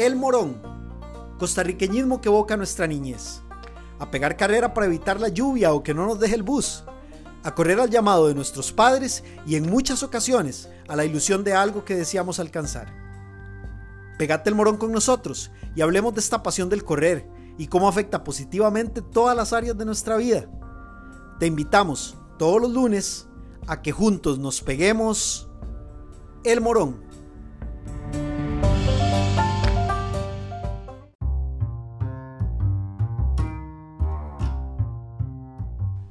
El Morón, costarriqueñismo que evoca nuestra niñez. A pegar carrera para evitar la lluvia o que no nos deje el bus. A correr al llamado de nuestros padres y en muchas ocasiones a la ilusión de algo que deseamos alcanzar. Pegate el morón con nosotros y hablemos de esta pasión del correr y cómo afecta positivamente todas las áreas de nuestra vida. Te invitamos todos los lunes a que juntos nos peguemos el morón.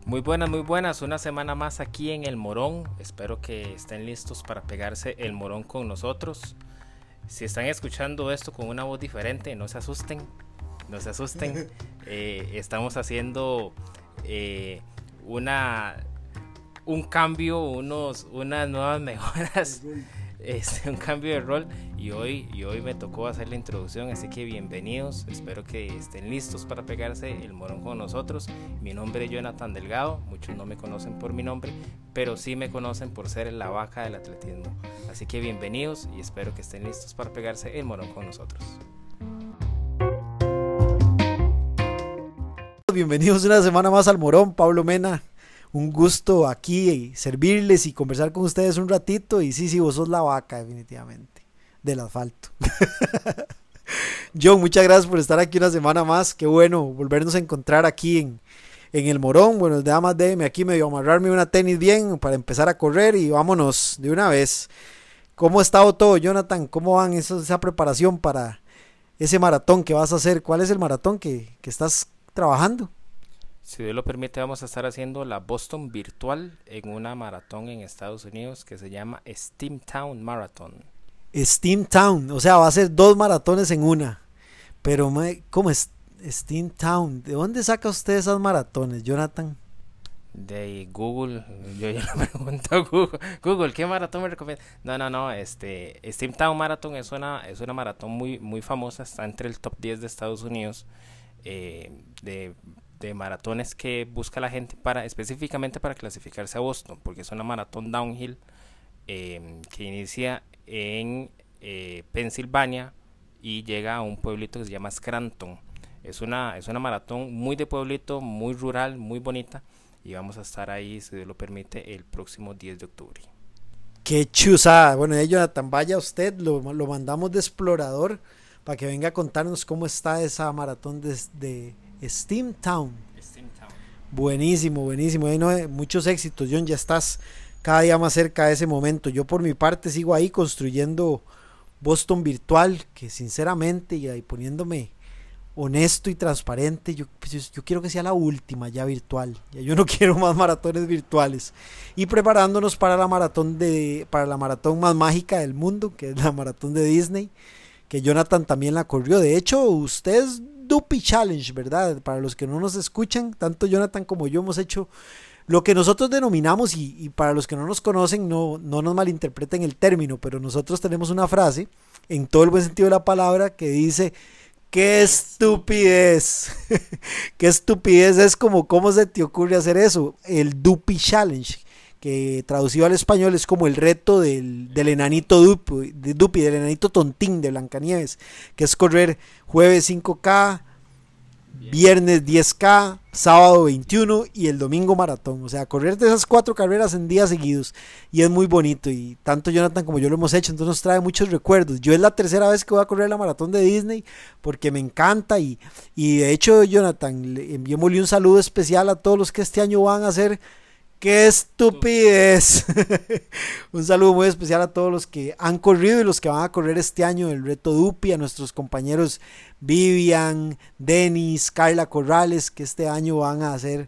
Muy buenas, muy buenas. Una semana más aquí en El Morón. Espero que estén listos para pegarse el morón con nosotros. Si están escuchando esto con una voz diferente, no se asusten. No se asusten. Eh, estamos haciendo eh, una un cambio, unos, unas nuevas mejoras este, un cambio de rol y hoy, y hoy me tocó hacer la introducción, así que bienvenidos, espero que estén listos para pegarse el morón con nosotros. Mi nombre es Jonathan Delgado, muchos no me conocen por mi nombre, pero sí me conocen por ser la vaca del atletismo. Así que bienvenidos y espero que estén listos para pegarse el morón con nosotros. Bienvenidos una semana más al Morón, Pablo Mena un gusto aquí servirles y conversar con ustedes un ratito. Y sí, sí, vos sos la vaca, definitivamente, del asfalto. John, muchas gracias por estar aquí una semana más. Qué bueno volvernos a encontrar aquí en, en el Morón. Bueno, nada más déjeme aquí medio amarrarme una tenis bien para empezar a correr y vámonos de una vez. ¿Cómo ha estado todo, Jonathan? ¿Cómo van esa preparación para ese maratón que vas a hacer? ¿Cuál es el maratón que, que estás trabajando? Si Dios lo permite, vamos a estar haciendo la Boston virtual en una maratón en Estados Unidos que se llama Steamtown Marathon. Steamtown, o sea, va a ser dos maratones en una. Pero, ¿cómo es Steamtown? ¿De dónde saca usted esas maratones, Jonathan? De Google, yo ya le pregunto a Google, Google, ¿qué maratón me recomienda? No, no, no, este, Steamtown Marathon es una, es una maratón muy, muy famosa, está entre el top 10 de Estados Unidos, eh, de de maratones que busca la gente para específicamente para clasificarse a Boston, porque es una maratón downhill em, que inicia en eh, Pensilvania y llega a un pueblito que se llama Scranton. Es una, es una maratón muy de pueblito, muy rural, muy bonita y vamos a estar ahí, si Dios lo permite, el próximo 10 de octubre. Qué chusada. Bueno, eh, Jonathan, vaya usted, lo, lo mandamos de explorador para que venga a contarnos cómo está esa maratón desde Steamtown. Steamtown. Buenísimo, buenísimo. No, muchos éxitos, John. Ya estás cada día más cerca de ese momento. Yo por mi parte sigo ahí construyendo Boston virtual, que sinceramente y ahí poniéndome honesto y transparente, yo, pues, quiero que sea la última ya virtual. Ya yo no quiero más maratones virtuales. Y preparándonos para la maratón de para la maratón más mágica del mundo, que es la maratón de Disney, que Jonathan también la corrió. De hecho, ustedes Dupi Challenge, ¿verdad? Para los que no nos escuchan, tanto Jonathan como yo hemos hecho lo que nosotros denominamos, y, para los que no nos conocen, no, no nos malinterpreten el término, pero nosotros tenemos una frase, en todo el buen sentido de la palabra, que dice, ¡qué estupidez! ¡Qué estupidez! Es como, ¿cómo se te ocurre hacer eso? El Dupi Challenge que traducido al español es como el reto del, del enanito Dupi, de Dupi, del enanito tontín de Blancanieves, que es correr jueves 5K, viernes 10K, sábado 21 y el domingo maratón. O sea, correr de esas cuatro carreras en días seguidos. Y es muy bonito. Y tanto Jonathan como yo lo hemos hecho, entonces nos trae muchos recuerdos. Yo es la tercera vez que voy a correr la maratón de Disney porque me encanta. Y, y de hecho, Jonathan, le enviémosle un saludo especial a todos los que este año van a hacer ¡Qué estupidez! Un saludo muy especial a todos los que han corrido y los que van a correr este año el reto Dupi, a nuestros compañeros Vivian, Denis, Carla Corrales, que este año van a hacer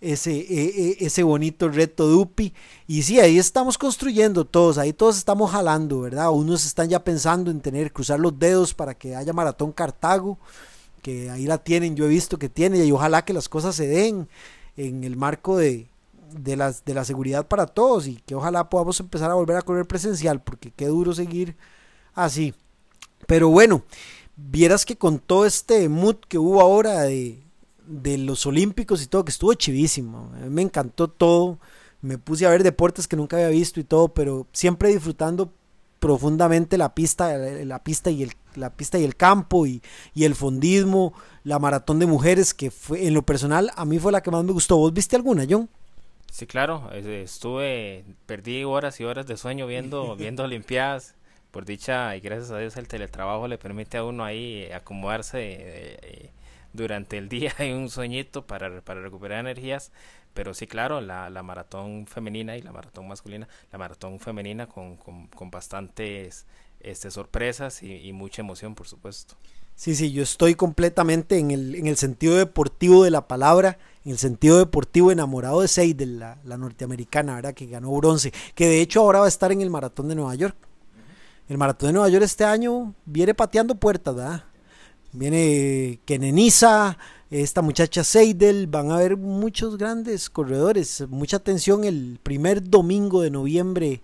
ese, e, e, ese bonito reto Dupi. Y sí, ahí estamos construyendo todos, ahí todos estamos jalando, ¿verdad? Unos están ya pensando en tener, cruzar los dedos para que haya Maratón Cartago, que ahí la tienen, yo he visto que tiene, y ojalá que las cosas se den en el marco de de, las, de la seguridad para todos y que ojalá podamos empezar a volver a correr presencial porque qué duro seguir así. Pero bueno, vieras que con todo este mood que hubo ahora de, de los olímpicos y todo, que estuvo chivísimo, me encantó todo, me puse a ver deportes que nunca había visto y todo, pero siempre disfrutando profundamente la pista, la pista y la pista y el campo y, y, el fondismo, la maratón de mujeres, que fue en lo personal a mí fue la que más me gustó. ¿Vos viste alguna, John? Sí, claro, estuve, perdí horas y horas de sueño viendo, viendo Olimpiadas. Por dicha y gracias a Dios el teletrabajo le permite a uno ahí acomodarse eh, eh, durante el día y un sueñito para, para recuperar energías. Pero sí, claro, la, la maratón femenina y la maratón masculina, la maratón femenina con, con, bastantes este, sorpresas y, y mucha emoción, por supuesto. Sí, sí, yo estoy completamente en el, en el sentido deportivo de la palabra, en el sentido deportivo enamorado de Seidel, la, la norteamericana, ¿verdad? Que ganó bronce, que de hecho ahora va a estar en el maratón de Nueva York. El maratón de Nueva York este año viene pateando puertas, ¿verdad? Viene Keneniza, esta muchacha Seidel, van a haber muchos grandes corredores, mucha atención el primer domingo de noviembre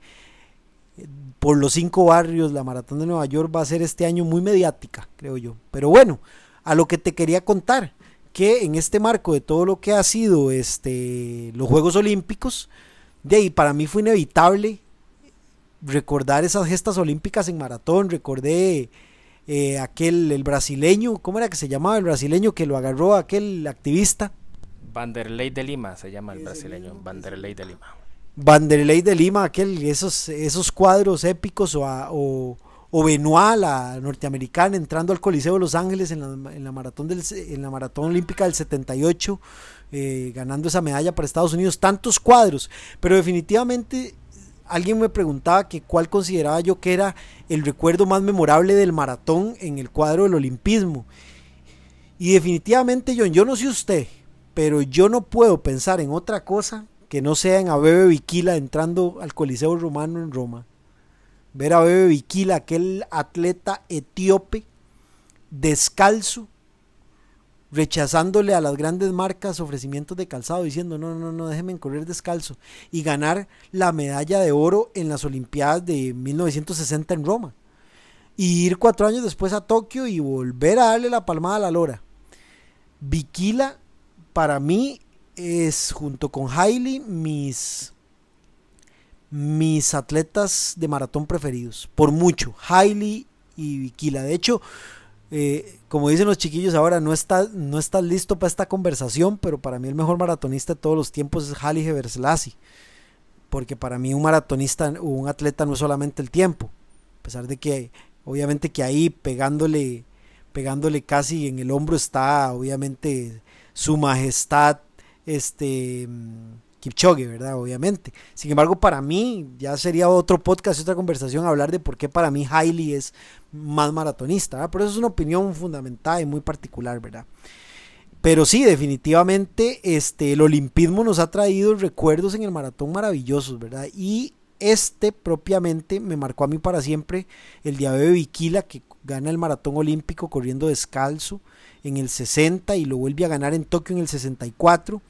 por los cinco barrios, la maratón de Nueva York va a ser este año muy mediática, creo yo. Pero bueno, a lo que te quería contar, que en este marco de todo lo que ha sido este, los Juegos Olímpicos, de ahí para mí fue inevitable recordar esas gestas olímpicas en maratón, recordé eh, aquel, el brasileño, ¿cómo era que se llamaba el brasileño que lo agarró aquel activista? Vanderlei de Lima se llama el brasileño, Vanderlei de Lima. Vanderlei de Lima, aquel, esos, esos cuadros épicos o, o, o Benoit, la norteamericana, entrando al Coliseo de Los Ángeles en la, en la maratón, del, en la maratón olímpica del 78, eh, ganando esa medalla para Estados Unidos, tantos cuadros, pero definitivamente alguien me preguntaba que cuál consideraba yo que era el recuerdo más memorable del maratón en el cuadro del olimpismo. Y definitivamente yo, yo no sé usted, pero yo no puedo pensar en otra cosa que no sea en Abebe Viquila entrando al Coliseo Romano en Roma. Ver a Abebe Viquila, aquel atleta etíope, descalzo, rechazándole a las grandes marcas ofrecimientos de calzado, diciendo no, no, no, déjenme correr descalzo, y ganar la medalla de oro en las Olimpiadas de 1960 en Roma. Y ir cuatro años después a Tokio y volver a darle la palmada a la lora. Viquila, para mí, es junto con Hailey mis mis atletas de maratón preferidos por mucho. Hailey y Vikila de hecho eh, como dicen los chiquillos ahora no está no estás listo para esta conversación pero para mí el mejor maratonista de todos los tiempos es Hailey Gebrselassie porque para mí un maratonista o un atleta no es solamente el tiempo a pesar de que obviamente que ahí pegándole pegándole casi en el hombro está obviamente su majestad este Kipchoge, ¿verdad? Obviamente. Sin embargo, para mí ya sería otro podcast, otra conversación hablar de por qué para mí Hailey es más maratonista, ¿verdad? Pero eso es una opinión fundamental y muy particular, ¿verdad? Pero sí, definitivamente este, el olimpismo nos ha traído recuerdos en el maratón maravillosos, ¿verdad? Y este propiamente me marcó a mí para siempre el día de Viquila que gana el maratón olímpico corriendo descalzo en el 60 y lo vuelve a ganar en Tokio en el 64.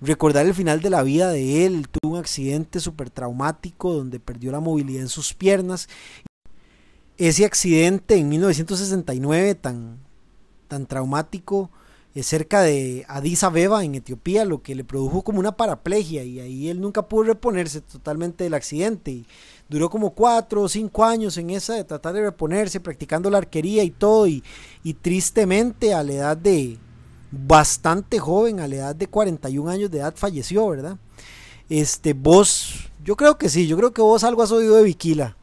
Recordar el final de la vida de él, tuvo un accidente súper traumático donde perdió la movilidad en sus piernas. Ese accidente en 1969 tan, tan traumático cerca de Addis Abeba en Etiopía, lo que le produjo como una paraplegia y ahí él nunca pudo reponerse totalmente del accidente y duró como cuatro o cinco años en esa de tratar de reponerse, practicando la arquería y todo y, y tristemente a la edad de bastante joven, a la edad de 41 años de edad falleció, ¿verdad? Este, vos, yo creo que sí, yo creo que vos algo has oído de Viquila.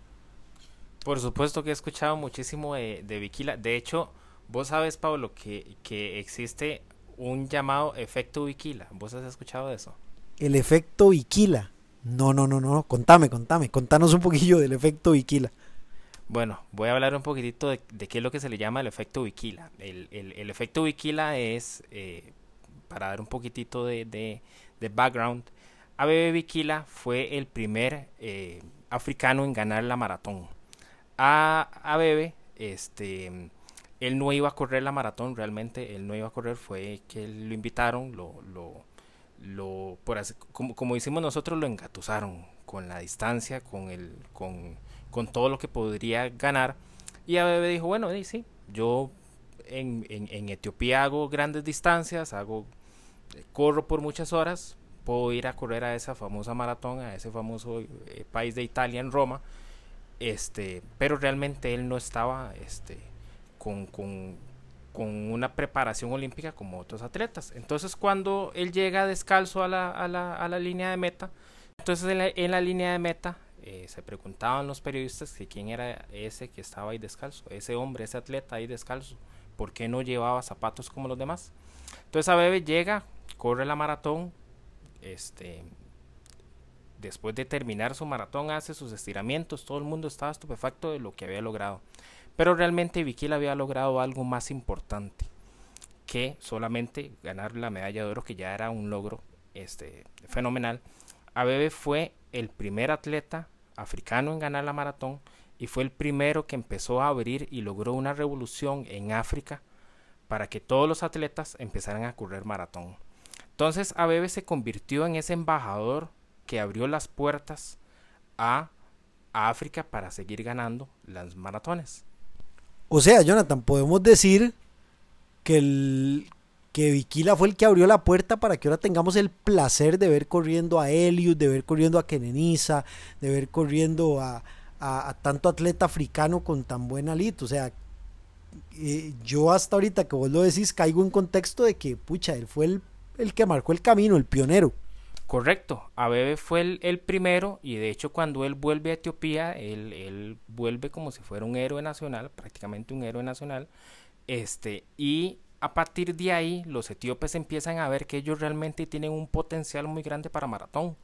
Por supuesto que he escuchado muchísimo de, de de hecho Vos sabes, Pablo, que, que existe un llamado efecto Viquila. ¿Vos has escuchado de eso? El efecto Viquila. No, no, no, no. Contame, contame. Contanos un poquillo del efecto Viquila. Bueno, voy a hablar un poquitito de, qué es lo que se le llama el efecto Viquila. El, el, efecto Viquila es, eh, para dar un poquitito de, de, de background, Abebe Viquila fue el primer eh, africano en ganar la maratón. A Abebe, este él no iba a correr la maratón realmente, él no iba a correr, fue que lo invitaron, lo, lo, lo por como, como decimos nosotros, lo engatusaron con la distancia, con, el, con, con todo lo que podría ganar. Y Abebe dijo, bueno, sí, yo en, en, en, Etiopía hago grandes distancias, hago corro por muchas horas, puedo ir a correr a esa famosa maratón, a ese famoso eh, país de Italia en Roma, este, pero realmente él no estaba este, con, una preparación olímpica como otros atletas. Entonces cuando él llega descalzo a la, a la, línea de meta, entonces en la, línea de meta eh, se preguntaban los periodistas que quién era ese que estaba ahí descalzo, ese hombre, ese atleta ahí descalzo, ¿por qué no llevaba zapatos como los demás? Entonces Abebe llega, corre la maratón, este, después de terminar su maratón hace sus estiramientos, todo el mundo estaba estupefacto de lo que había logrado. Pero realmente Vikil había logrado algo más importante que solamente ganar la medalla de oro, que ya era un logro este, fenomenal. Abebe fue el primer atleta africano en ganar la maratón y fue el primero que empezó a abrir y logró una revolución en África para que todos los atletas empezaran a correr maratón. Entonces Abebe se convirtió en ese embajador que abrió las puertas a, África para seguir ganando las maratones. O sea, Jonathan, podemos decir que el que Vikila fue el que abrió la puerta para que ahora tengamos el placer de ver corriendo a Eliud, de ver corriendo a Kenenisa, de ver corriendo a, tanto atleta africano con tan buen alito. O sea, eh, yo hasta ahorita que vos lo decís, caigo en contexto de que, pucha, él fue el, el que marcó el camino, el pionero. Correcto, Abebe fue el, primero y de hecho cuando él vuelve a Etiopía, él, vuelve como si fuera un héroe nacional, prácticamente un héroe nacional, este, y a partir de ahí los etíopes empiezan a ver que ellos realmente tienen un potencial muy grande para maratón.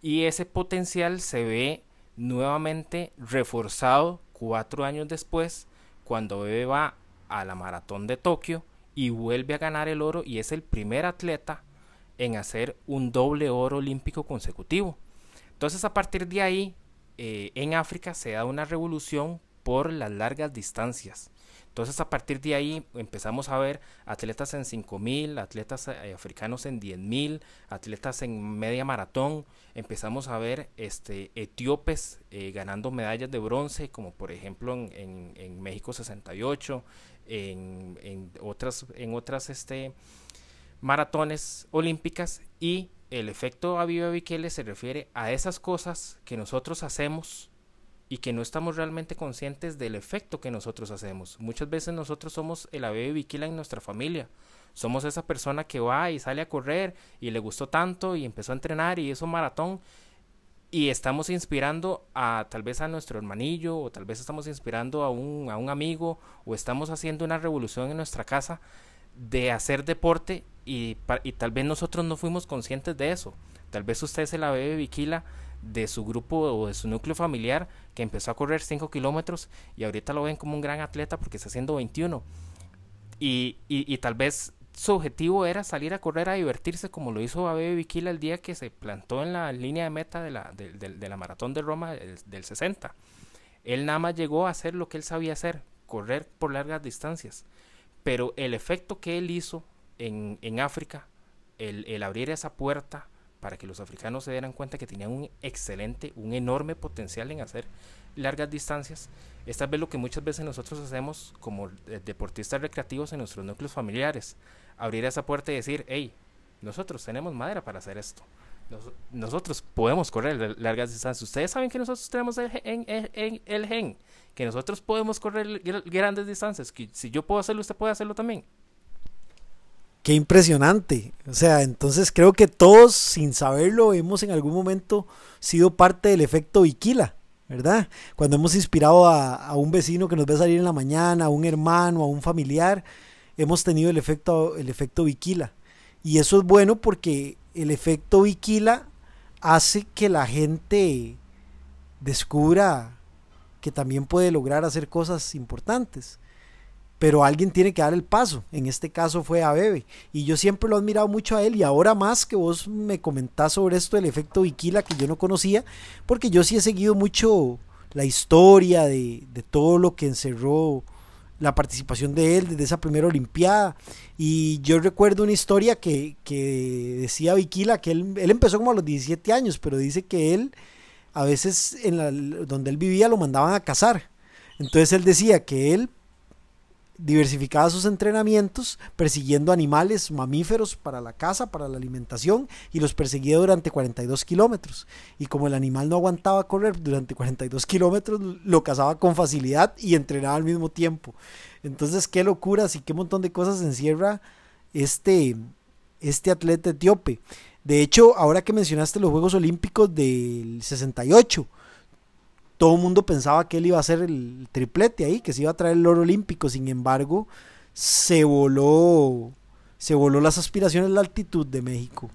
Y ese potencial se ve nuevamente reforzado cuatro años después cuando Abebe va a la maratón de Tokio y vuelve a ganar el oro y es el primer atleta en hacer un doble oro olímpico consecutivo. Entonces a partir de ahí, eh, en África se da una revolución por las largas distancias. Entonces a partir de ahí empezamos a ver atletas en 5000, atletas eh, africanos en 10000, atletas en media maratón, empezamos a ver este, etíopes eh, ganando medallas de bronce, como por ejemplo en, en, México 68, en, en, otras, en otras este, maratones olímpicas y el efecto Aviva Bikele se refiere a esas cosas que nosotros hacemos y que no estamos realmente conscientes del efecto que nosotros hacemos. Muchas veces nosotros somos el Aviva Bikila en nuestra familia. Somos esa persona que va y sale a correr y le gustó tanto y empezó a entrenar y hizo maratón y estamos inspirando a tal vez a nuestro hermanillo o tal vez estamos inspirando a un, a un amigo o estamos haciendo una revolución en nuestra casa de hacer deporte y, y, tal vez nosotros no fuimos conscientes de eso. Tal vez usted se la ve Viquila de su grupo o de su núcleo familiar que empezó a correr 5 kilómetros y ahorita lo ven como un gran atleta porque está haciendo 21. Y, y, tal vez su objetivo era salir a correr a divertirse como lo hizo Bebe Viquila el día que se plantó en la línea de meta de la, de la maratón de Roma del, del 60. Él nada más llegó a hacer lo que él sabía hacer, correr por largas distancias. Pero el efecto que él hizo en, en África, el, el, abrir esa puerta para que los africanos se dieran cuenta que tenían un excelente, un enorme potencial en hacer largas distancias, es tal vez lo que muchas veces nosotros hacemos como deportistas recreativos en nuestros núcleos familiares. Abrir esa puerta y decir, hey, nosotros tenemos madera para hacer esto. Nosotros podemos correr largas distancias. Ustedes saben que nosotros tenemos el, en, el gen que nosotros podemos correr grandes distancias, que si yo puedo hacerlo, usted puede hacerlo también. Qué impresionante. O sea, entonces creo que todos, sin saberlo, hemos en algún momento sido parte del efecto Viquila, ¿verdad? Cuando hemos inspirado a, un vecino que nos ve salir en la mañana, a un hermano, a un familiar, hemos tenido el efecto, el efecto Viquila. Y eso es bueno porque el efecto Viquila hace que la gente descubra que también puede lograr hacer cosas importantes. Pero alguien tiene que dar el paso. En este caso fue a Bebe. Y yo siempre lo he admirado mucho a él. Y ahora más que vos me comentás sobre esto del efecto Viquila que yo no conocía. Porque yo sí he seguido mucho la historia de, todo lo que encerró la participación de él desde esa primera Olimpiada. Y yo recuerdo una historia que, que decía Viquila que él, él empezó como a los 17 años, pero dice que él a veces en la, donde él vivía lo mandaban a cazar. Entonces él decía que él diversificaba sus entrenamientos persiguiendo animales mamíferos para la caza, para la alimentación y los perseguía durante 42 kilómetros. Y como el animal no aguantaba correr durante 42 kilómetros, lo cazaba con facilidad y entrenaba al mismo tiempo. Entonces, qué locuras y qué montón de cosas encierra este, este atleta etíope. De hecho, ahora que mencionaste los Juegos Olímpicos del 68, todo el mundo pensaba que él iba a hacer el triplete ahí, que se iba a traer el oro olímpico. Sin embargo, se voló, se voló las aspiraciones la altitud de México.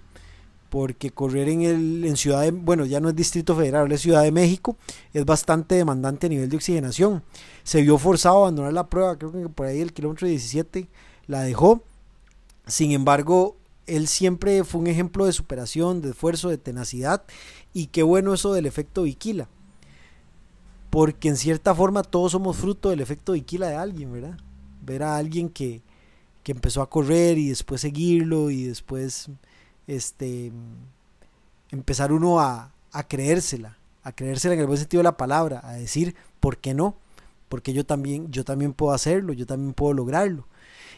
Porque correr en, el, en Ciudad de, bueno, ya no es Distrito Federal, es Ciudad de México, es bastante demandante a nivel de oxigenación. Se vio forzado a abandonar la prueba, creo que por ahí el kilómetro 17 la dejó. Sin embargo, él siempre fue un ejemplo de superación, de esfuerzo, de tenacidad. Y qué bueno eso del efecto Viquila porque en cierta forma todos somos fruto del efecto de de alguien, ¿verdad? Ver a alguien que, que empezó a correr y después seguirlo y después este empezar uno a, a creérsela, a creérsela en el buen sentido de la palabra, a decir, ¿por qué no? Porque yo también, yo también puedo hacerlo, yo también puedo lograrlo.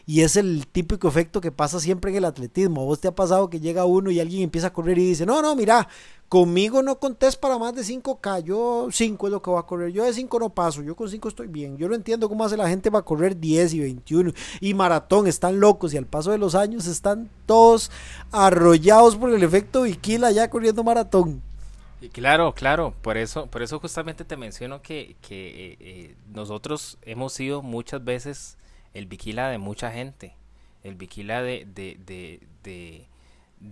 Y es el típico efecto que pasa siempre en el atletismo. ¿A vos te ha pasado que llega uno y alguien empieza a correr y dice, no, no, mira, conmigo no contés para más de 5K, yo 5 es lo que voy a correr, yo de 5 no paso, yo con 5 estoy bien. Yo no entiendo cómo hace la gente para correr 10 y 21 y maratón, están locos y al paso de los años están todos arrollados por el efecto Viquila ya corriendo maratón. Y claro, claro, por eso, por eso justamente te menciono que, que eh, eh, nosotros hemos sido muchas veces el Viquila de mucha gente, el Viquila de, de, de, de,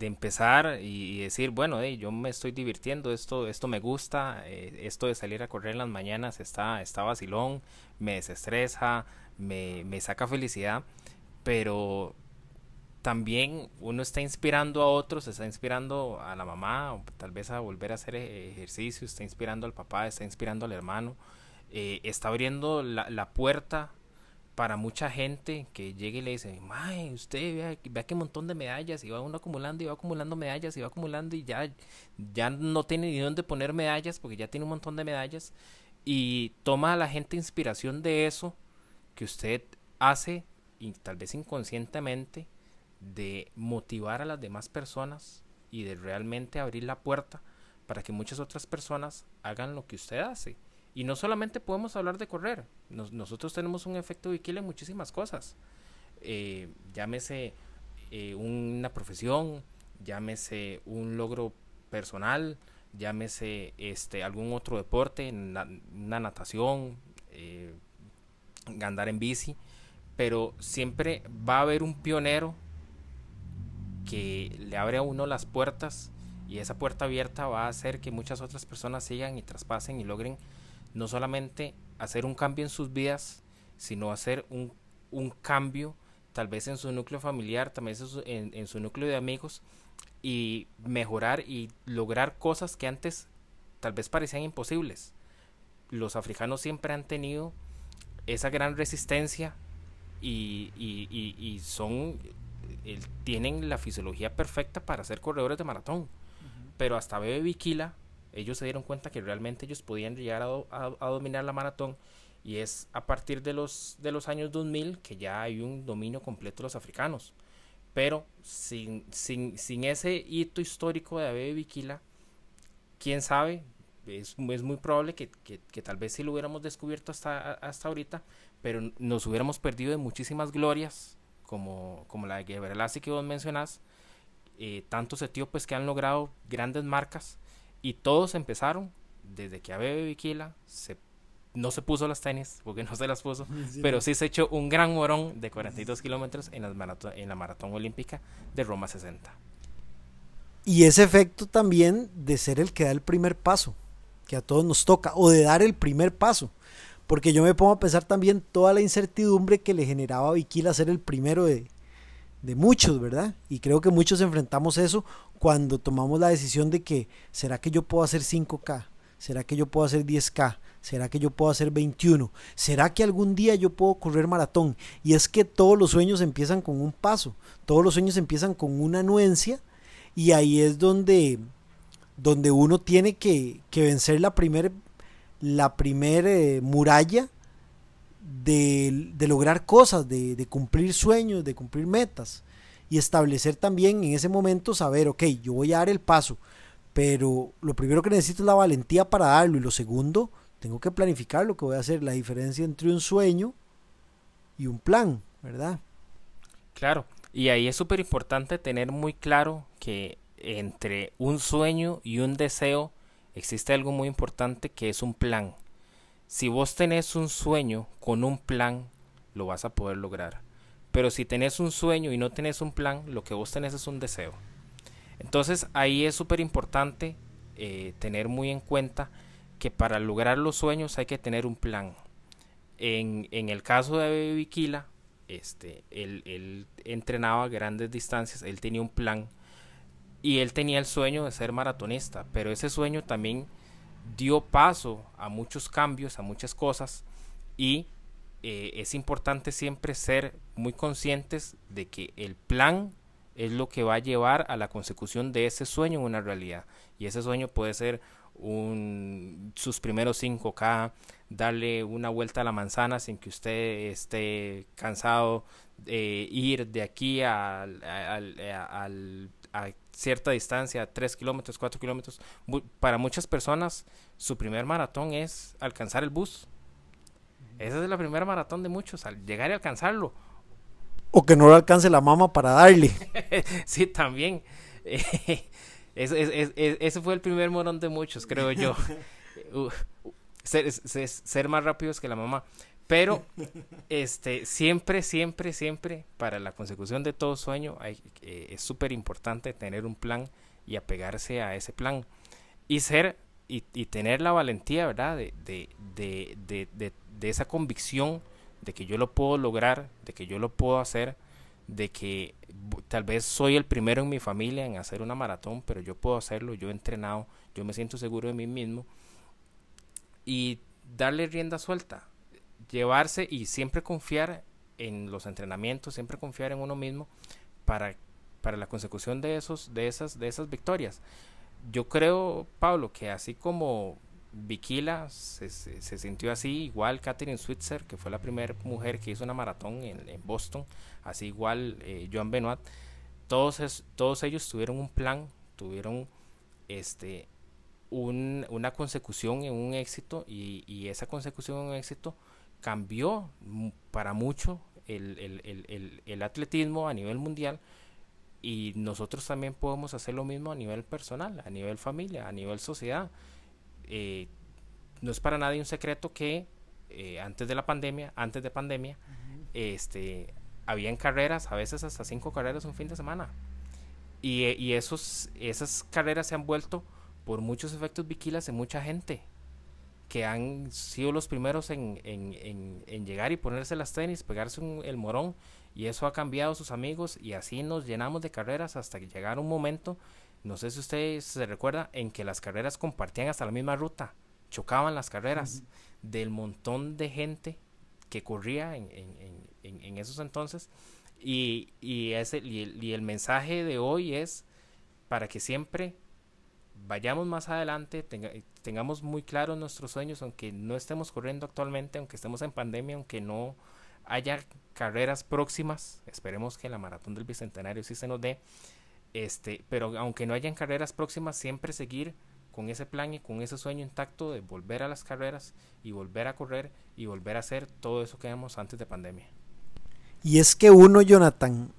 empezar y, decir, bueno, yo me estoy divirtiendo, esto, esto me gusta, eh, esto de salir a correr en las mañanas está, está vacilón, me desestresa, me, me saca felicidad, pero también uno está inspirando a otros, está inspirando a la mamá, o tal vez a volver a hacer e-, ejercicio, está inspirando al papá, está inspirando al hermano, eh, está abriendo la, la puerta para mucha gente que llegue y le dice, Mae, usted vea, vea qué montón de medallas, y va uno acumulando y va acumulando medallas y va acumulando y ya, ya no tiene ni dónde poner medallas porque ya tiene un montón de medallas. Y toma a la gente inspiración de eso que usted hace, y tal vez inconscientemente, de motivar a las demás personas y de realmente abrir la puerta para que muchas otras personas hagan lo que usted hace. Y no solamente podemos hablar de correr, nosotros tenemos un efecto Bikila en muchísimas cosas. Eh, llámese eh, una profesión, llámese un logro personal, llámese este algún otro deporte, una natación, eh, andar en bici, pero siempre va a haber un pionero que le abre a uno las puertas y esa puerta abierta va a hacer que muchas otras personas sigan y traspasen y logren no solamente hacer un cambio en sus vidas, sino hacer un, cambio tal vez en su núcleo familiar, también en, su núcleo de amigos y mejorar y lograr cosas que antes tal vez parecían imposibles. Los africanos siempre han tenido esa gran resistencia y, y, son tienen la fisiología perfecta para ser corredores de maratón. Pero hasta Bebe Viquila ellos se dieron cuenta que realmente ellos podían llegar a, dominar la maratón y es a partir de los, de los años 2000 que ya hay un dominio completo de los africanos. Pero sin, sin, sin ese hito histórico de Abebe Bikila, quién sabe, es, es muy probable que, que, tal vez sí lo hubiéramos descubierto hasta, hasta ahorita, pero nos hubiéramos perdido de muchísimas glorias, como, como la de Gebrselassie que vos mencionás, eh, tantos etíopes que han logrado grandes marcas y todos empezaron desde que Abebe Bikila se, no se puso las tenis, porque no se las puso, pero sí se echó un gran morón de 42 kilómetros en, en la maratón olímpica de Roma 60. Y ese efecto también de ser el que da el primer paso, que a todos nos toca, o de dar el primer paso. Porque yo me pongo a pensar también toda la incertidumbre que le generaba a Bikila ser el primero de, de muchos, ¿verdad? Y creo que muchos enfrentamos eso cuando tomamos la decisión de que, ¿será que yo puedo hacer 5K? ¿Será que yo puedo hacer 10K? ¿Será que yo puedo hacer 21? ¿Será que algún día yo puedo correr maratón? Y es que todos los sueños empiezan con un paso, todos los sueños empiezan con una anuencia y ahí es donde, donde uno tiene que, vencer la primera la primer, eh, muralla de, lograr cosas, de, de, cumplir sueños, de cumplir metas. Y establecer también en ese momento, saber, ok, yo voy a dar el paso, pero lo primero que necesito es la valentía para darlo y lo segundo, tengo que planificar lo que voy a hacer, la diferencia entre un sueño y un plan, ¿verdad? Claro, y ahí es súper importante tener muy claro que entre un sueño y un deseo existe algo muy importante que es un plan. Si vos tenés un sueño con un plan, lo vas a poder lograr. Pero si tenés un sueño y no tenés un plan, lo que vos tenés es un deseo. Entonces ahí es súper importante eh, tener muy en cuenta que para lograr los sueños hay que tener un plan. En, en el caso de Viquila, este, él, él entrenaba grandes distancias, él tenía un plan y él tenía el sueño de ser maratonista, pero ese sueño también dio paso a muchos cambios, a muchas cosas y eh, es importante siempre ser muy conscientes de que el plan es lo que va a llevar a la consecución de ese sueño en una realidad. Y ese sueño puede ser un, sus primeros 5K, darle una vuelta a la manzana sin que usted esté cansado, de ir de aquí a, a, a cierta distancia, 3 kilómetros, 4 kilómetros. Para muchas personas, su primer maratón es alcanzar el bus. Esa es la primera maratón de muchos, al llegar y alcanzarlo. O que no lo alcance la mama para darle. sí, también. ese, fue el primer morón de muchos, creo yo. ser, ser, más rápidos que la mamá. Pero este, siempre, siempre, siempre, para la consecución de todo sueño, hay, eh, es súper importante tener un plan y apegarse a ese plan. Y ser y, y tener la valentía, ¿verdad? De, de, de, de, de esa convicción de que yo lo puedo lograr, de que yo lo puedo hacer, de que tal vez soy el primero en mi familia en hacer una maratón, pero yo puedo hacerlo, yo he entrenado, yo me siento seguro de mí mismo. Y darle rienda suelta, llevarse y siempre confiar en los entrenamientos, siempre confiar en uno mismo para, para la consecución de esos, de esas, de esas victorias. Yo creo, Pablo, que así como Viquila se, se, sintió así, igual Catherine Switzer, que fue la primera mujer que hizo una maratón en, en Boston, así igual eh, Joan Benoit, todos, todos ellos tuvieron un plan, tuvieron este, un, una consecución en un éxito y, y, esa consecución en un éxito cambió para mucho el, el, el, el, atletismo a nivel mundial y nosotros también podemos hacer lo mismo a nivel personal, a nivel familia, a nivel sociedad. Eh, no es para nadie un secreto que eh, antes de la pandemia, antes de pandemia, este, habían carreras, a veces hasta cinco carreras un fin de semana. Y, y esos, esas carreras se han vuelto por muchos efectos viquilas de mucha gente que han sido los primeros en, en, en, llegar y ponerse las tenis, pegarse el morón, y eso ha cambiado a sus amigos, y así nos llenamos de carreras hasta que llegara un momento, no sé si ustedes se recuerda, en que las carreras compartían hasta la misma ruta, chocaban las carreras, del montón de gente que corría en, en esos entonces, y, y, ese, y el mensaje de hoy es para que siempre vayamos más adelante, tengamos muy claros nuestros sueños, aunque no estemos corriendo actualmente, aunque estemos en pandemia, aunque no haya carreras próximas, esperemos que la maratón del bicentenario sí se nos dé, este, pero aunque no hayan carreras próximas, siempre seguir con ese plan y con ese sueño intacto de volver a las carreras y volver a correr y volver a hacer todo eso que hemos antes de pandemia. Y es que uno, Jonathan,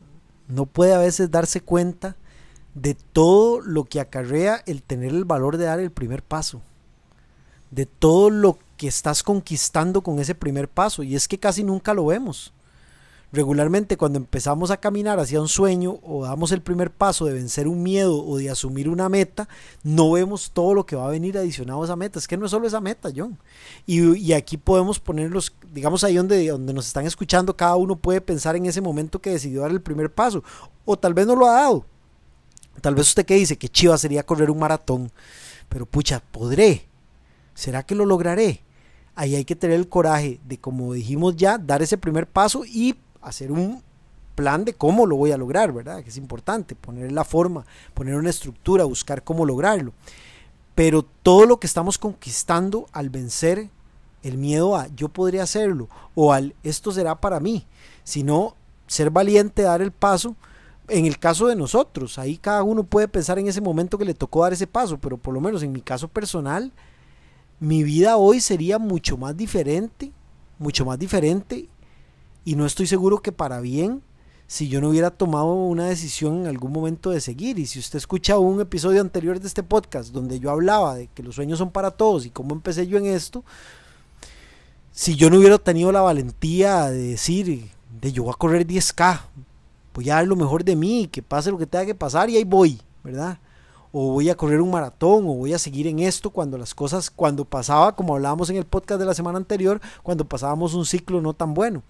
no puede a veces darse cuenta de todo lo que acarrea el tener el valor de dar el primer paso, de todo lo que estás conquistando con ese primer paso, y es que casi nunca lo vemos. Regularmente cuando empezamos a caminar hacia un sueño o damos el primer paso de vencer un miedo o de asumir una meta, no vemos todo lo que va a venir adicionado a esa meta. Es que no es solo esa meta, John. Y, aquí podemos ponerlos, digamos ahí donde, donde nos están escuchando, cada uno puede pensar en ese momento que decidió dar el primer paso. O tal vez no lo ha dado Tal vez usted que dice que chiva sería correr un maratón, pero pucha, podré. ¿Será que lo lograré? Ahí hay que tener el coraje de, como dijimos ya, dar ese primer paso y hacer un plan de cómo lo voy a lograr, ¿verdad? Que es importante, poner la forma, poner una estructura, buscar cómo lograrlo. Pero todo lo que estamos conquistando al vencer el miedo a yo podría hacerlo o al esto será para mí, sino ser valiente, dar el paso. En el caso de nosotros, ahí cada uno puede pensar en ese momento que le tocó dar ese paso, pero por lo menos en mi caso personal, mi vida hoy sería mucho más diferente, mucho más diferente, y no estoy seguro que para bien si yo no hubiera tomado una decisión en algún momento de seguir. Y si usted escucha un episodio anterior de este podcast donde yo hablaba de que los sueños son para todos y cómo empecé yo en esto, si yo no hubiera tenido la valentía de decir, de yo voy a correr 10K, voy a dar lo mejor de mí, que pase lo que tenga que pasar y ahí voy, ¿verdad? O voy a correr un maratón, o voy a seguir en esto cuando las cosas, cuando pasaba, como hablábamos en el podcast de la semana anterior, cuando pasábamos un ciclo no tan bueno.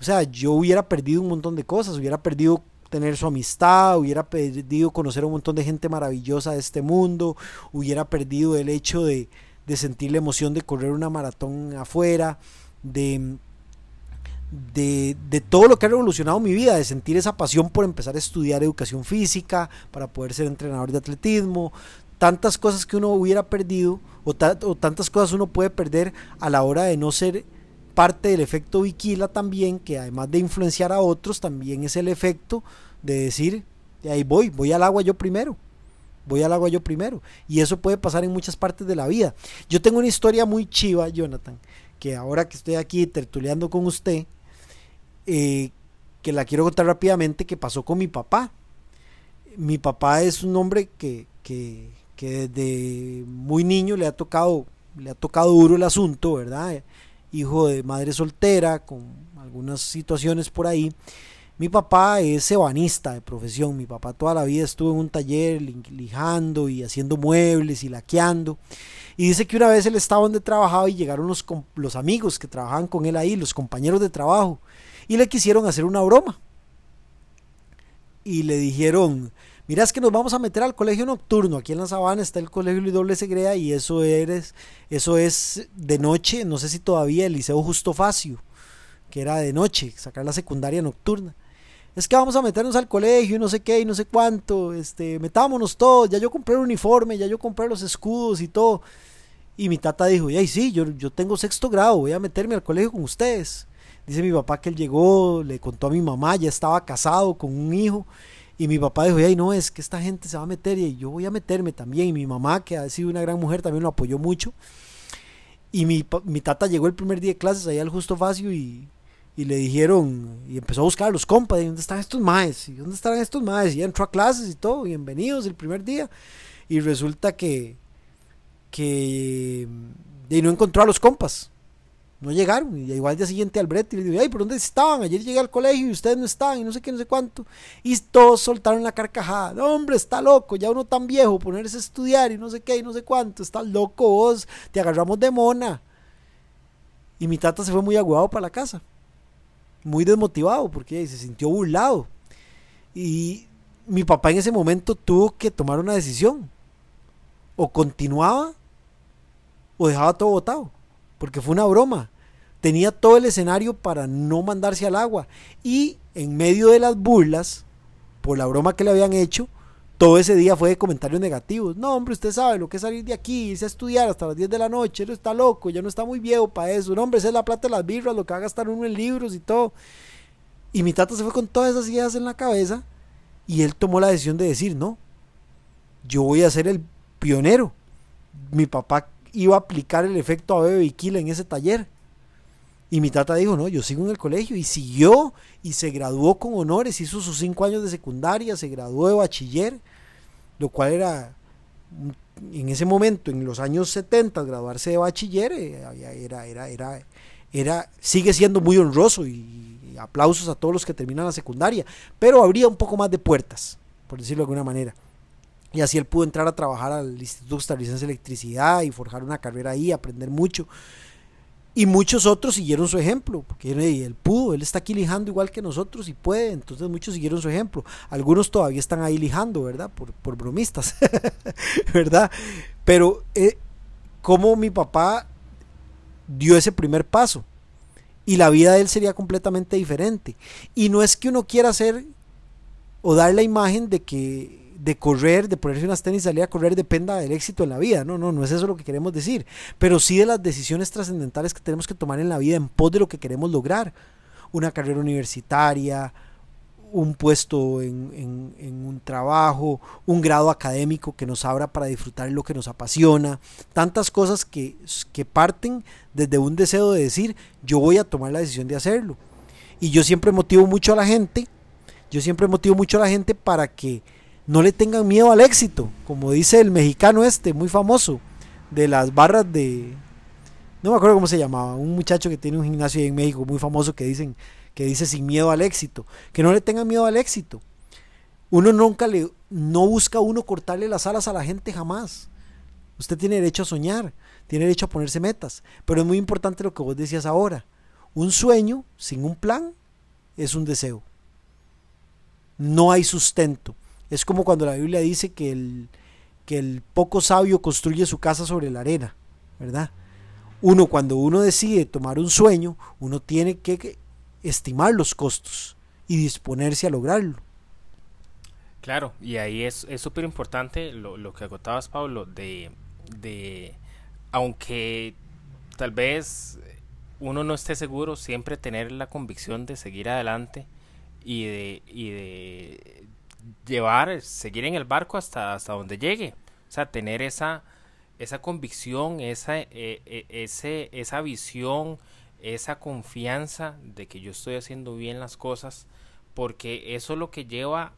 O sea, yo hubiera perdido un montón de cosas, hubiera perdido tener su amistad, hubiera perdido conocer a un montón de gente maravillosa de este mundo, hubiera perdido el hecho de, sentir la emoción de correr una maratón afuera, de, de, de, todo lo que ha revolucionado mi vida, de sentir esa pasión por empezar a estudiar educación física, para poder ser entrenador de atletismo, tantas cosas que uno hubiera perdido o, tantas cosas uno puede perder a la hora de no ser parte del efecto Viquila también, que además de influenciar a otros, también es el efecto de decir, de ahí voy, voy al agua yo primero. Voy al agua yo primero. Y eso puede pasar en muchas partes de la vida. Yo tengo una historia muy chiva, Jonathan, que ahora que estoy aquí tertuleando con usted, eh, que la quiero contar rápidamente, que pasó con mi papá. Mi papá es un hombre que, que, que desde muy niño le ha tocado, le ha tocado duro el asunto, ¿verdad? hijo de madre soltera, con algunas situaciones por ahí. Mi papá es ebanista de profesión. Mi papá toda la vida estuvo en un taller lijando y haciendo muebles y laqueando. Y dice que una vez él estaba donde trabajaba y llegaron los, los amigos que trabajaban con él ahí, los compañeros de trabajo, y le quisieron hacer una broma. Y le dijeron, mira, es que nos vamos a meter al colegio nocturno. Aquí en la sabana está el colegio doble Segrea y eso, eres, eso es de noche, no sé si todavía el Liceo Justo Facio, que era de noche, sacar la secundaria nocturna. Es que vamos a meternos al colegio y no sé qué y no sé cuánto, este, metámonos todos, ya yo compré el uniforme, ya yo compré los escudos y todo. Y mi tata dijo, ay sí, yo, yo tengo sexto grado, voy a meterme al colegio con ustedes. Dice mi papá que él llegó, le contó a mi mamá, ya estaba casado con un hijo y mi papá dijo, ay, no, es que esta gente se va a meter y yo voy a meterme también. Y mi mamá, que ha sido una gran mujer, también lo apoyó mucho. Y mi, mi tata llegó el primer día de clases allá al Justo Facio y, y le dijeron, y empezó a buscar a los compas, ¿dónde están estos maes? ¿Y dónde están estos maes? Y entró a clases y todo, bienvenidos el primer día. Y resulta que, que y no encontró a los compas no llegaron. Y igual al día siguiente al brete y le digo, ay, ¿por dónde estaban? Ayer llegué al colegio y ustedes no estaban y no sé qué, no sé cuánto. Y todos soltaron la carcajada. Hombre, está loco, ya uno tan viejo, ponerse a estudiar y no sé qué y no sé cuánto. Estás loco vos, te agarramos de mona. Y mi tata se fue muy aguado para la casa. Muy desmotivado porque se sintió burlado. Y mi papá en ese momento tuvo que tomar una decisión. O continuaba o dejaba todo botado. Porque fue una broma tenía todo el escenario para no mandarse al agua. Y en medio de las burlas, por la broma que le habían hecho, todo ese día fue de comentarios negativos. No, hombre, usted sabe lo que es salir de aquí, irse a estudiar hasta las 10 de la noche, él está loco, ya no está muy viejo para eso. No, hombre, esa es la plata de las birras, lo que va a gastar uno en libros y todo. Y mi tata se fue con todas esas ideas en la cabeza y él tomó la decisión de decir, no, yo voy a ser el pionero. Mi papá iba a aplicar el efecto Abebe Viquila en ese taller y mi tata dijo, no, yo sigo en el colegio y siguió y se graduó con honores, hizo sus cinco años de secundaria, se graduó de bachiller, lo cual era, en ese momento, en los años 70, graduarse de bachiller eh, era, era, era, era, sigue siendo muy honroso y, aplausos a todos los que terminan la secundaria, pero habría un poco más de puertas, por decirlo de alguna manera. Y así él pudo entrar a trabajar al Instituto Costarricense de Electricidad y forjar una carrera ahí, aprender mucho. Y muchos otros siguieron su ejemplo, porque él pudo, él está aquí lijando igual que nosotros y puede, entonces muchos siguieron su ejemplo. Algunos todavía están ahí lijando, ¿verdad? Por, por bromistas, ¿verdad? Pero eh, como mi papá dio ese primer paso y la vida de él sería completamente diferente. Y no es que uno quiera hacer o dar la imagen de que de correr, de ponerse unas tenis y salir a correr dependa del éxito en la vida. No, no, no es eso lo que queremos decir. Pero sí de las decisiones trascendentales que tenemos que tomar en la vida en pos de lo que queremos lograr. Una carrera universitaria, un puesto en, un trabajo, un grado académico que nos abra para disfrutar lo que nos apasiona, tantas cosas que, que parten desde un deseo de decir, yo voy a tomar la decisión de hacerlo. Y yo siempre motivo mucho a la gente, yo siempre motivo mucho a la gente para que no le tengan miedo al éxito, como dice el mexicano este, muy famoso, de las barras de... No me acuerdo cómo se llamaba, un muchacho que tiene un gimnasio en México muy famoso que dicen que dice sin miedo al éxito, que no le tengan miedo al éxito. Uno nunca le, no busca uno cortarle las alas a la gente jamás. Usted tiene derecho a soñar, tiene derecho a ponerse metas, pero es muy importante lo que vos decías ahora. Un sueño sin un plan es un deseo. No hay sustento. Es como cuando la Biblia dice que el, que el poco sabio construye su casa sobre la arena, ¿verdad? Uno cuando uno decide tomar un sueño, uno tiene que estimar los costos y disponerse a lograrlo. Claro, y ahí es súper importante lo, lo, que agotabas, Pablo, de, de, aunque tal vez uno no esté seguro, siempre tener la convicción de seguir adelante y de, y de llevar, seguir en el barco hasta, hasta donde llegue. O sea, tener esa, esa convicción, esa, eh, eh, ese, esa visión, esa confianza de que yo estoy haciendo bien las cosas, porque eso es lo que lleva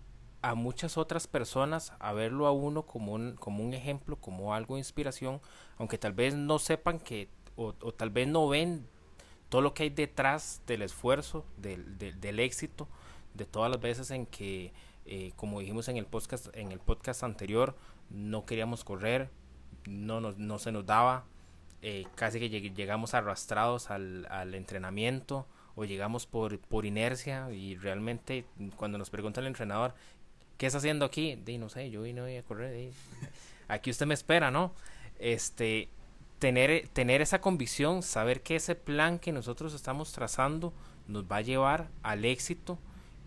a muchas otras personas a verlo a uno como un, como un ejemplo, como algo de inspiración, aunque tal vez no sepan que, o, tal vez no ven todo lo que hay detrás del esfuerzo, del, del, éxito, de todas las veces en que, eh, como dijimos en el podcast, en el podcast anterior, no queríamos correr, no, no, no se nos daba, eh, casi que llegamos arrastrados al, al, entrenamiento o llegamos por, por inercia y realmente cuando nos pregunta el entrenador, ¿qué está haciendo aquí? De, no sé, yo vine a correr, aquí usted me espera, ¿no? Este, tener, tener esa convicción, saber que ese plan que nosotros estamos trazando nos va a llevar al éxito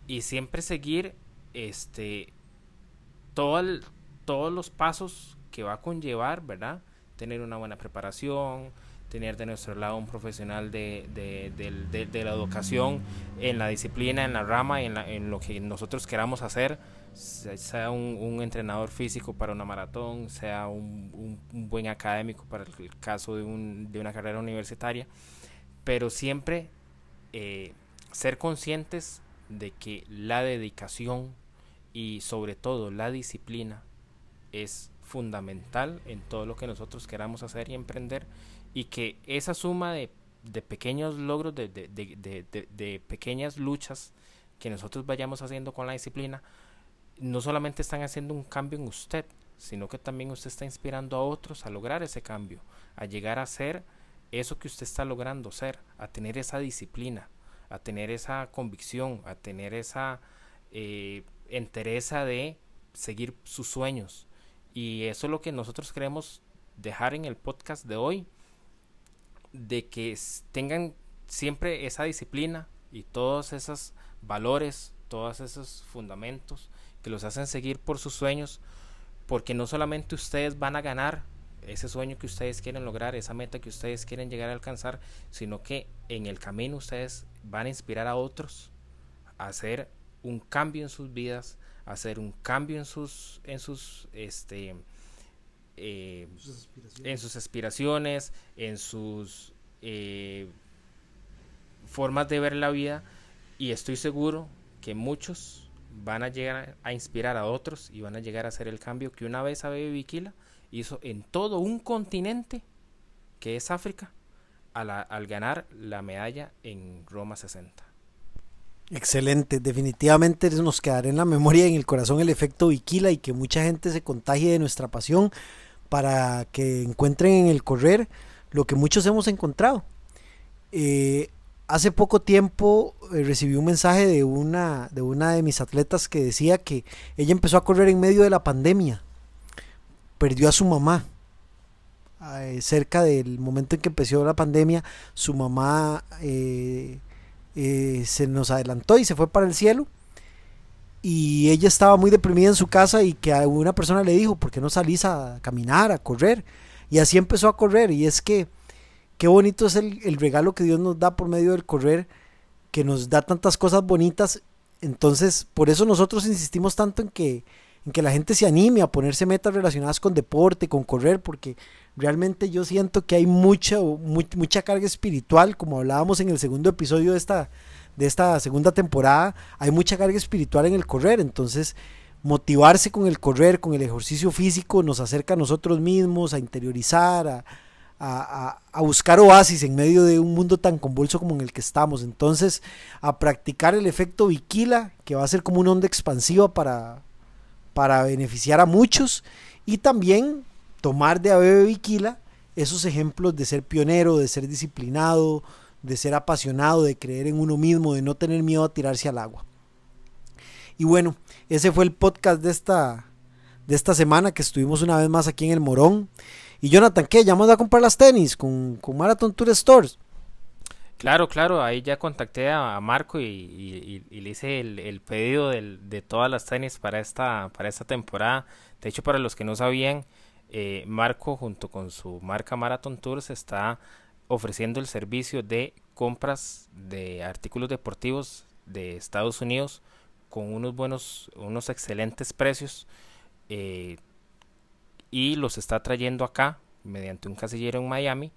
y siempre seguir este todo todos los pasos que va a conllevar, ¿verdad? tener una buena preparación, tener de nuestro lado un profesional de, de, la educación en la disciplina, en la rama, en, en lo que nosotros queramos hacer, sea un, entrenador físico para una maratón, sea un, buen académico para el caso de, una carrera universitaria, pero siempre eh, ser conscientes de que la dedicación y sobre todo la disciplina es fundamental en todo lo que nosotros queramos hacer y emprender y que esa suma de, pequeños logros, de, de, pequeñas luchas que nosotros vayamos haciendo con la disciplina, no solamente están haciendo un cambio en usted, sino que también usted está inspirando a otros a lograr ese cambio, a llegar a ser eso que usted está logrando ser, a tener esa disciplina, a tener esa convicción, a tener esa eh, entereza de seguir sus sueños, y eso es lo que nosotros queremos dejar en el podcast de hoy, de que tengan siempre esa disciplina y todos esos valores, todos esos fundamentos que los hacen seguir por sus sueños, porque no solamente ustedes van a ganar ese sueño que ustedes quieren lograr, esa meta que ustedes quieren llegar a alcanzar, sino que en el camino ustedes van a inspirar a otros a hacer un cambio en sus vidas, hacer un cambio en sus, en sus, este, eh, en sus aspiraciones, en sus eh, formas de ver la vida y estoy seguro que muchos van a llegar a inspirar a otros y van a llegar a hacer el cambio que una vez Abebe Bikila hizo en todo un continente que es África al ganar la medalla en Roma 60. Excelente, definitivamente nos quedará en la memoria y en el corazón el efecto Viquila y que mucha gente se contagie de nuestra pasión para que encuentren en el correr lo que muchos hemos encontrado. Eh, hace poco tiempo eh, recibí un mensaje de una, de una de mis atletas que decía que ella empezó a correr en medio de la pandemia, perdió a su mamá. Eh, cerca del momento en que empezó la pandemia, su mamá se nos adelantó y se fue para el cielo. y ella estaba muy deprimida en su casa y que una persona le dijo, ¿por qué no salís a caminar, a correr? Y así empezó a correr y es que qué bonito es el, el regalo que Dios nos da por medio del correr, que nos da tantas cosas bonitas. Entonces, por eso nosotros insistimos tanto en que, en que la gente se anime a ponerse metas relacionadas con deporte, con correr, porque realmente yo siento que hay mucha, mucha carga espiritual, como hablábamos en el segundo episodio de esta, de esta segunda temporada, hay mucha carga espiritual en el correr, entonces motivarse con el correr, con el ejercicio físico, nos acerca a nosotros mismos, a interiorizar, a, a, buscar oasis en medio de un mundo tan convulso como en el que estamos. Entonces, a practicar el efecto Viquila, que va a ser como una onda expansiva para, para beneficiar a muchos, y también tomar de Abebe Viquila esos ejemplos de ser pionero, de ser disciplinado, de ser apasionado, de creer en uno mismo, de no tener miedo a tirarse al agua. Y bueno, ese fue el podcast de esta, de esta semana que estuvimos una vez más aquí en el Morón. Y Jonathan, ¿qué? ¿Ya vamos a comprar las tenis con, con Marathon Tour Stores? Claro, claro, ahí ya contacté a Marco y, le hice el, pedido de todas las tenis para esta, para esta temporada. De hecho, para los que no sabían, eh, Marco junto con su marca Marathon Tours está ofreciendo el servicio de compras de artículos deportivos de Estados Unidos con unos buenos, unos excelentes precios eh, y los está trayendo acá mediante un casillero en Miami.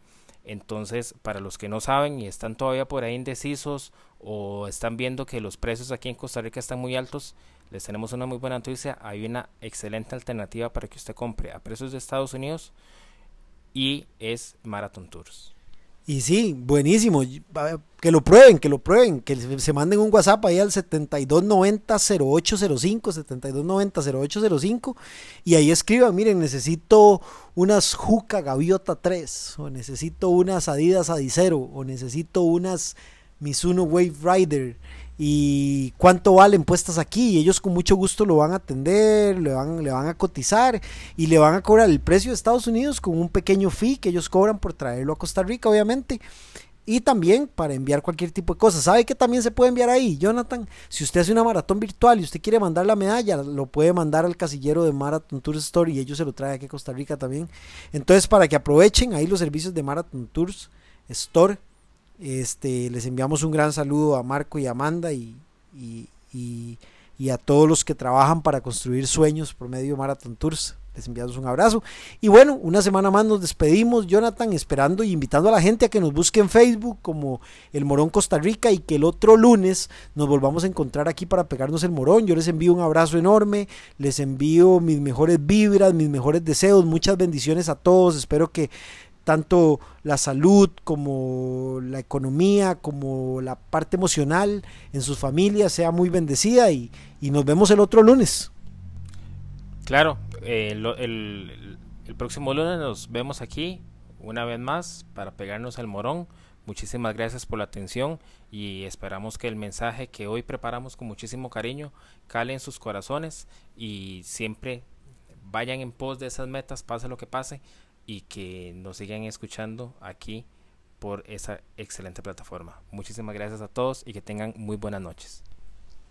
Entonces, para los que no saben y están todavía por ahí indecisos o están viendo que los precios aquí en Costa Rica están muy altos, les tenemos una muy buena noticia. Hay una excelente alternativa para que usted compre a precios de Estados Unidos y es Marathon Tours. Y sí, buenísimo. Que lo prueben, que lo prueben, que se manden un WhatsApp ahí al 7290-0805, 7290-0805 y ahí escriban, miren, necesito unas Juca Gaviota 3, o necesito unas Adidas Adicero, o necesito unas Mizuno Wave Rider y cuánto valen puestas aquí y ellos con mucho gusto lo van a atender, le van, le van a cotizar y le van a cobrar el precio de Estados Unidos con un pequeño fee que ellos cobran por traerlo a Costa Rica obviamente y también para enviar cualquier tipo de cosas. ¿Sabe que también se puede enviar ahí, Jonathan? Si usted hace una maratón virtual y usted quiere mandar la medalla, lo puede mandar al casillero de Marathon Tours Store y ellos se lo traen aquí a Costa Rica también. Entonces, para que aprovechen ahí los servicios de Marathon Tours Store este, les enviamos un gran saludo a Marco y Amanda y, a todos los que trabajan para construir sueños por medio de Marathon Tours. Les enviamos un abrazo. Y bueno, una semana más nos despedimos, Jonathan, esperando y invitando a la gente a que nos busque en Facebook como El Morón Costa Rica y que el otro lunes nos volvamos a encontrar aquí para pegarnos el morón. Yo les envío un abrazo enorme, les envío mis mejores vibras, mis mejores deseos, muchas bendiciones a todos. Espero que tanto la salud como la economía, como la parte emocional en sus familias sea muy bendecida y, nos vemos el otro lunes. Claro, eh, el, el, próximo lunes nos vemos aquí una vez más para pegarnos el morón. Muchísimas gracias por la atención y esperamos que el mensaje que hoy preparamos con muchísimo cariño cale en sus corazones y siempre vayan en pos de esas metas, pase lo que pase y que nos sigan escuchando aquí por esa excelente plataforma. Muchísimas gracias a todos y que tengan muy buenas noches.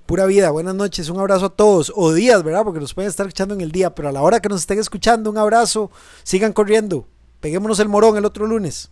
Pura vida, buenas noches, un abrazo a todos, o días, ¿verdad? Porque nos pueden estar escuchando en el día, pero a la hora que nos estén escuchando, un abrazo, sigan corriendo, peguémonos el morón el otro lunes.